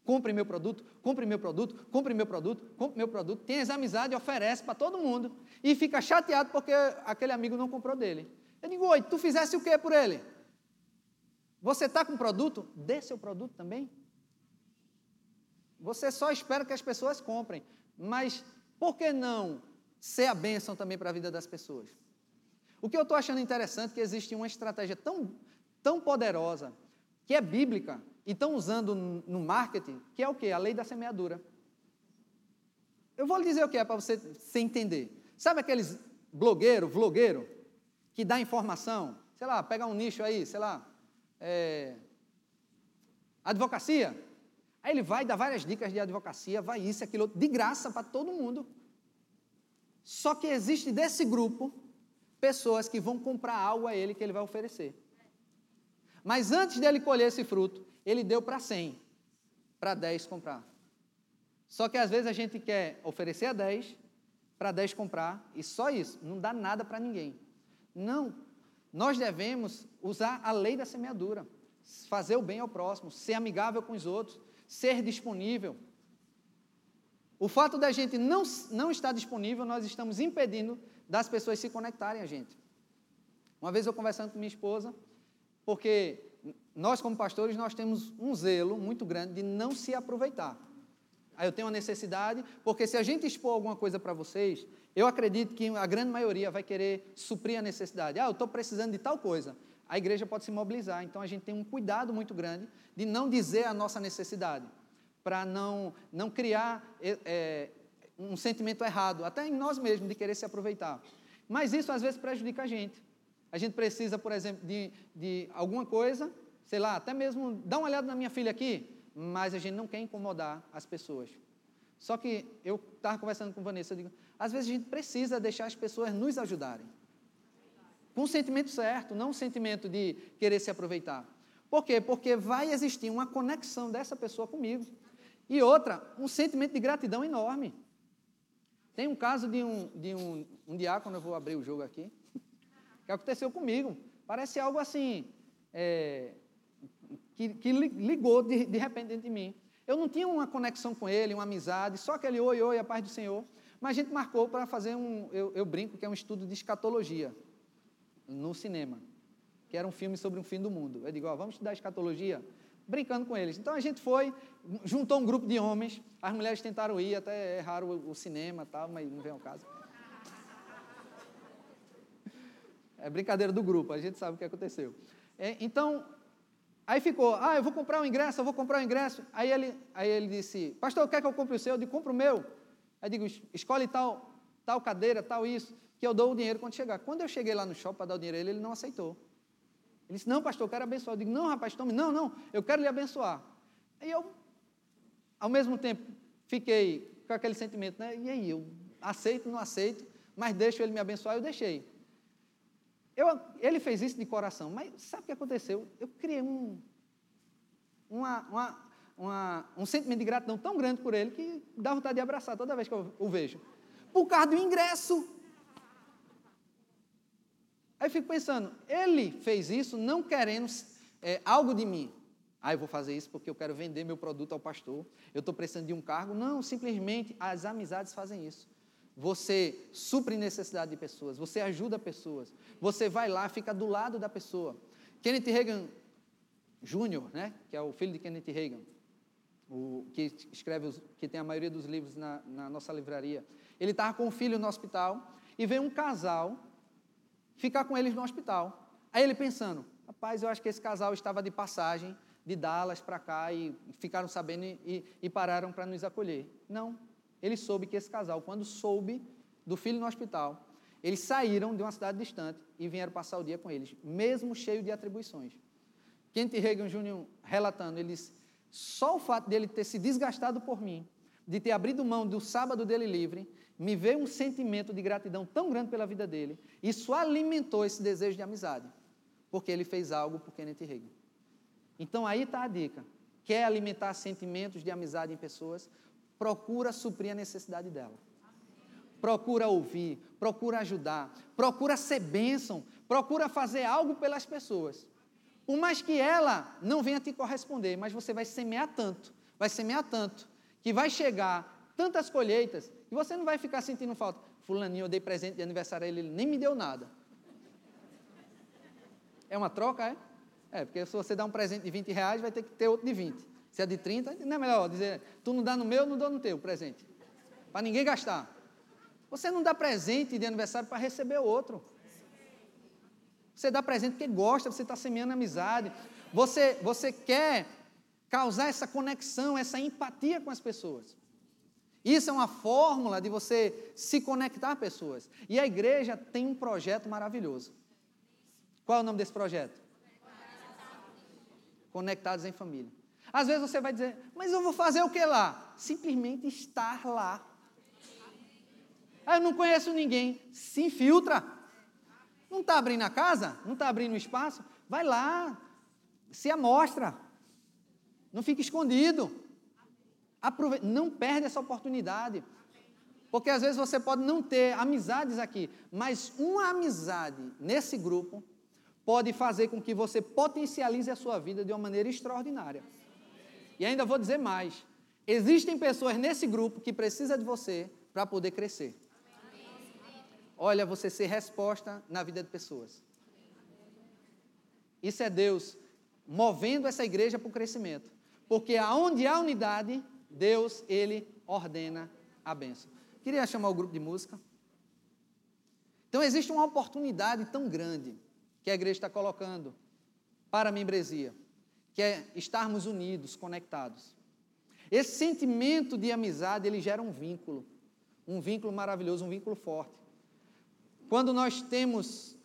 [SPEAKER 2] Compre meu produto, compre meu produto, compre meu produto, compre meu produto. Tem as amizades, oferece para todo mundo. E fica chateado porque aquele amigo não comprou dele. Eu digo, oi, tu fizesse o que por ele? Você está com produto? Dê seu produto também. Você só espera que as pessoas comprem. Mas por que não ser a bênção também para a vida das pessoas. O que eu estou achando interessante é que existe uma estratégia tão, tão poderosa, que é bíblica, e estão usando no marketing, que é o quê? A lei da semeadura. Eu vou lhe dizer o que é para você, você entender. Sabe aqueles blogueiro, vlogueiro, que dá informação? Sei lá, pega um nicho aí, sei lá, é, advocacia. Aí ele vai dar várias dicas de advocacia, vai isso, aquilo, de graça para todo mundo. Só que existe desse grupo pessoas que vão comprar algo a ele que ele vai oferecer. Mas antes dele colher esse fruto, ele deu para 100, para 10 comprar. Só que às vezes a gente quer oferecer a 10, para 10 comprar, e só isso, não dá nada para ninguém. Não, nós devemos usar a lei da semeadura, fazer o bem ao próximo, ser amigável com os outros, ser disponível, o fato da gente não, não estar disponível, nós estamos impedindo das pessoas se conectarem a gente. Uma vez eu conversando com minha esposa, porque nós como pastores, nós temos um zelo muito grande de não se aproveitar. Aí eu tenho uma necessidade, porque se a gente expor alguma coisa para vocês, eu acredito que a grande maioria vai querer suprir a necessidade. Ah, eu estou precisando de tal coisa. A igreja pode se mobilizar. Então a gente tem um cuidado muito grande de não dizer a nossa necessidade para não, não criar é, um sentimento errado, até em nós mesmos, de querer se aproveitar. Mas isso às vezes prejudica a gente. A gente precisa, por exemplo, de, de alguma coisa, sei lá, até mesmo, dá uma olhada na minha filha aqui, mas a gente não quer incomodar as pessoas. Só que eu estava conversando com Vanessa, eu digo, às vezes a gente precisa deixar as pessoas nos ajudarem. Com o sentimento certo, não o sentimento de querer se aproveitar. Por quê? Porque vai existir uma conexão dessa pessoa comigo. E outra, um sentimento de gratidão enorme. Tem um caso de um, de um, um diácono, eu vou abrir o jogo aqui, que aconteceu comigo. Parece algo assim, é, que, que, ligou de, de repente dentro de mim. Eu não tinha uma conexão com ele, uma amizade, só aquele oi, oi, a paz do Senhor. Mas a gente marcou para fazer um, eu, eu brinco que é um estudo de escatologia no cinema, que era um filme sobre um fim do mundo. Eu digo, ó, vamos estudar escatologia? Brincando com eles. Então a gente foi, juntou um grupo de homens, as mulheres tentaram ir, até erraram o, o cinema tal, mas não vem ao caso. É brincadeira do grupo, a gente sabe o que aconteceu. É, então, aí ficou, ah, eu vou comprar um ingresso, eu vou comprar um ingresso. Aí ele, aí ele disse, pastor, quer que eu compre o seu? Eu digo, compra o meu. Aí digo, escolhe tal, tal cadeira, tal isso, que eu dou o dinheiro quando chegar. Quando eu cheguei lá no shopping para dar o dinheiro a ele, ele não aceitou. Ele disse, não, pastor, eu quero abençoar. Eu digo, não, rapaz, tome, não, não, eu quero lhe abençoar. Aí eu, ao mesmo tempo, fiquei com aquele sentimento, né? E aí, eu aceito, não aceito, mas deixo ele me abençoar, eu deixei. Eu, ele fez isso de coração, mas sabe o que aconteceu? Eu criei um, uma, uma, uma, um sentimento de gratidão tão grande por ele que dá vontade de abraçar toda vez que eu o vejo. Por causa do ingresso. Aí eu fico pensando, ele fez isso não querendo é, algo de mim. Ah, eu vou fazer isso porque eu quero vender meu produto ao pastor. Eu estou precisando de um cargo. Não, simplesmente as amizades fazem isso. Você supre necessidade de pessoas, você ajuda pessoas, você vai lá, fica do lado da pessoa. Kenneth Reagan Jr., né, que é o filho de Kenneth Reagan, o, que escreve, os, que tem a maioria dos livros na, na nossa livraria, ele estava com o filho no hospital e veio um casal ficar com eles no hospital. Aí ele pensando, rapaz, eu acho que esse casal estava de passagem de Dallas para cá e ficaram sabendo e, e pararam para nos acolher. Não, ele soube que esse casal, quando soube do filho no hospital, eles saíram de uma cidade distante e vieram passar o dia com eles, mesmo cheio de atribuições. Kent Reagan Jr. relatando, ele disse, só o fato dele ter se desgastado por mim, de ter abrido mão do sábado dele livre, me veio um sentimento de gratidão tão grande pela vida dele, isso alimentou esse desejo de amizade, porque ele fez algo por Kenneth Reagan. Então aí está a dica. Quer alimentar sentimentos de amizade em pessoas? Procura suprir a necessidade dela. Procura ouvir, procura ajudar, procura ser bênção, procura fazer algo pelas pessoas. Por mais que ela não venha te corresponder, mas você vai semear tanto, vai semear tanto, que vai chegar tantas colheitas, e você não vai ficar sentindo falta. Fulaninho, eu dei presente de aniversário a ele, ele nem me deu nada. É uma troca, é? É, porque se você dá um presente de 20 reais, vai ter que ter outro de 20. Se é de 30, não é melhor dizer, tu não dá no meu, não dou no teu presente. Para ninguém gastar. Você não dá presente de aniversário para receber o outro. Você dá presente porque gosta, você está semeando amizade. Você, você quer causar essa conexão, essa empatia com as pessoas. Isso é uma fórmula de você se conectar a pessoas. E a igreja tem um projeto maravilhoso. Qual é o nome desse projeto? Conectados em família. Às vezes você vai dizer, mas eu vou fazer o que lá? Simplesmente estar lá. Ah, eu não conheço ninguém. Se infiltra. Não está abrindo a casa? Não está abrindo o espaço? Vai lá, se amostra. Não fique escondido. Aproveita, não perde essa oportunidade. Porque às vezes você pode não ter amizades aqui, mas uma amizade nesse grupo pode fazer com que você potencialize a sua vida de uma maneira extraordinária. E ainda vou dizer mais: existem pessoas nesse grupo que precisam de você para poder crescer olha você ser resposta na vida de pessoas. Isso é Deus movendo essa igreja para o crescimento. Porque aonde há unidade, Deus, Ele ordena a bênção. Queria chamar o grupo de música. Então existe uma oportunidade tão grande que a igreja está colocando para a membresia, que é estarmos unidos, conectados. Esse sentimento de amizade, ele gera um vínculo, um vínculo maravilhoso, um vínculo forte. Quando nós temos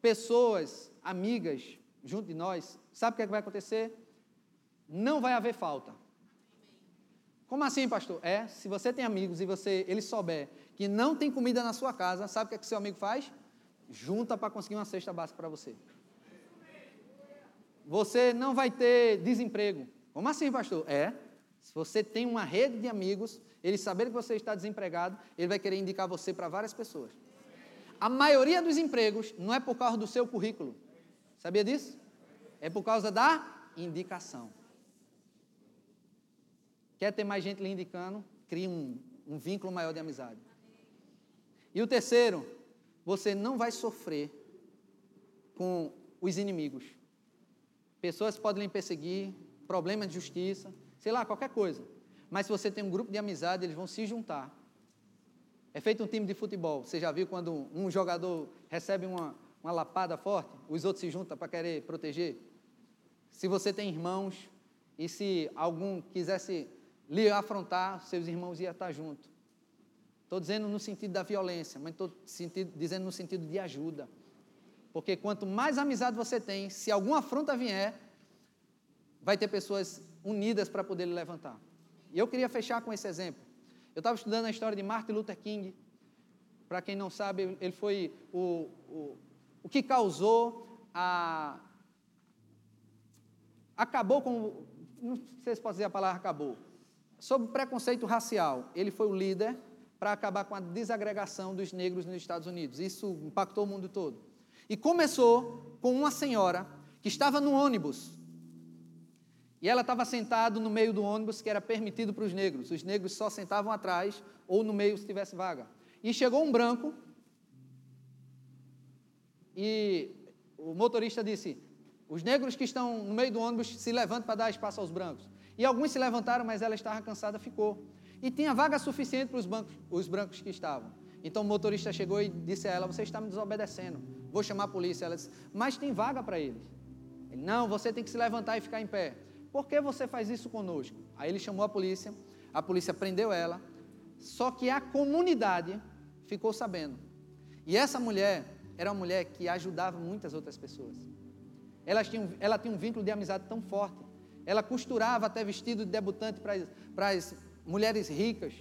[SPEAKER 2] pessoas, amigas, junto de nós, sabe o que, é que vai acontecer? Não vai haver falta. Como assim, pastor? É, se você tem amigos e você ele souber que não tem comida na sua casa, sabe o que, é que seu amigo faz? Junta para conseguir uma cesta básica para você. Você não vai ter desemprego. Como assim, pastor? É. Se você tem uma rede de amigos, ele saber que você está desempregado, ele vai querer indicar você para várias pessoas. A maioria dos empregos não é por causa do seu currículo. Sabia disso? É por causa da indicação. Quer ter mais gente lhe indicando? Crie um, um vínculo maior de amizade. E o terceiro, você não vai sofrer com os inimigos. Pessoas podem lhe perseguir, problemas de justiça, sei lá, qualquer coisa. Mas se você tem um grupo de amizade, eles vão se juntar. É feito um time de futebol. Você já viu quando um jogador recebe uma, uma lapada forte, os outros se juntam para querer proteger? Se você tem irmãos e se algum quisesse lhe afrontar, seus irmãos iam estar junto. Estou dizendo no sentido da violência, mas estou dizendo no sentido de ajuda. Porque quanto mais amizade você tem, se alguma afronta vier, vai ter pessoas unidas para poder lhe levantar. E eu queria fechar com esse exemplo. Eu estava estudando a história de Martin Luther King. Para quem não sabe, ele foi o, o, o que causou a. Acabou com. Não sei se pode dizer a palavra acabou sobre preconceito racial, ele foi o líder para acabar com a desagregação dos negros nos Estados Unidos. Isso impactou o mundo todo. E começou com uma senhora que estava no ônibus. E ela estava sentada no meio do ônibus que era permitido para os negros. Os negros só sentavam atrás ou no meio se tivesse vaga. E chegou um branco e o motorista disse: Os negros que estão no meio do ônibus se levantam para dar espaço aos brancos. E alguns se levantaram, mas ela estava cansada, ficou. E tinha vaga suficiente para os, bancos, os brancos que estavam. Então o motorista chegou e disse a ela: Você está me desobedecendo, vou chamar a polícia. Ela disse: Mas tem vaga para eles. Ele: Não, você tem que se levantar e ficar em pé. Por que você faz isso conosco? Aí ele chamou a polícia, a polícia prendeu ela, só que a comunidade ficou sabendo. E essa mulher era uma mulher que ajudava muitas outras pessoas. Ela tinha, ela tinha um vínculo de amizade tão forte ela costurava até vestido de debutante para as mulheres ricas.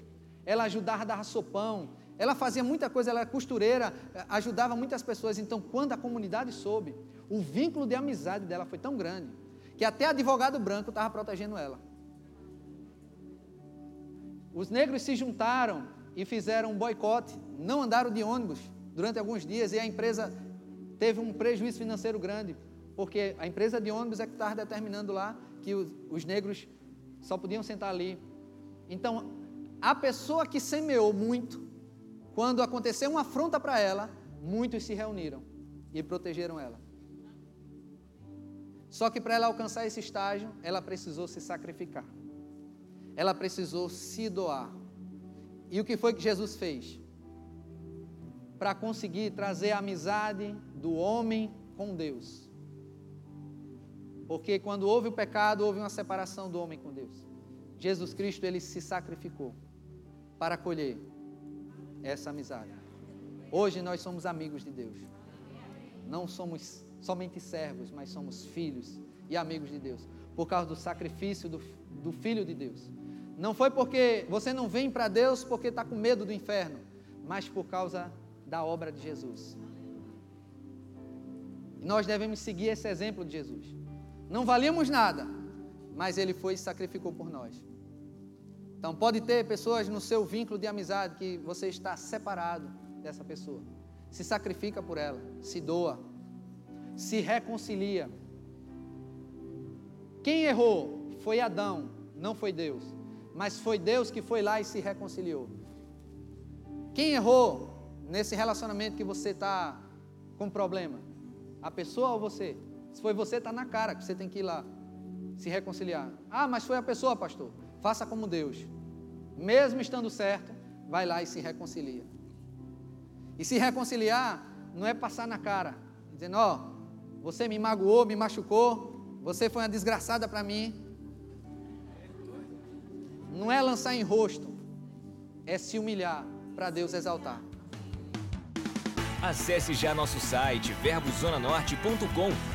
[SPEAKER 2] Ela ajudava a dar sopão. Ela fazia muita coisa, ela era costureira, ajudava muitas pessoas. Então, quando a comunidade soube, o vínculo de amizade dela foi tão grande que até advogado branco estava protegendo ela. Os negros se juntaram e fizeram um boicote, não andaram de ônibus durante alguns dias e a empresa teve um prejuízo financeiro grande, porque a empresa de ônibus é que estava determinando lá que os, os negros só podiam sentar ali. Então, a pessoa que semeou muito, quando aconteceu uma afronta para ela, muitos se reuniram e protegeram ela. Só que para ela alcançar esse estágio, ela precisou se sacrificar. Ela precisou se doar. E o que foi que Jesus fez? Para conseguir trazer a amizade do homem com Deus. Porque quando houve o pecado, houve uma separação do homem com Deus. Jesus Cristo, ele se sacrificou para colher essa amizade. Hoje nós somos amigos de Deus. Não somos somente servos, mas somos filhos e amigos de Deus. Por causa do sacrifício do, do Filho de Deus. Não foi porque você não vem para Deus porque está com medo do inferno, mas por causa da obra de Jesus. E nós devemos seguir esse exemplo de Jesus. Não valíamos nada, mas ele foi e sacrificou por nós. Então pode ter pessoas no seu vínculo de amizade que você está separado dessa pessoa. Se sacrifica por ela, se doa, se reconcilia. Quem errou foi Adão, não foi Deus. Mas foi Deus que foi lá e se reconciliou. Quem errou nesse relacionamento que você está com problema? A pessoa ou você? Se foi você, está na cara que você tem que ir lá se reconciliar. Ah, mas foi a pessoa, pastor. Faça como Deus. Mesmo estando certo, vai lá e se reconcilia. E se reconciliar não é passar na cara, dizendo: Ó, oh, você me magoou, me machucou, você foi uma desgraçada para mim. Não é lançar em rosto, é se humilhar para Deus exaltar.
[SPEAKER 1] Acesse já nosso site verbozonanorte.com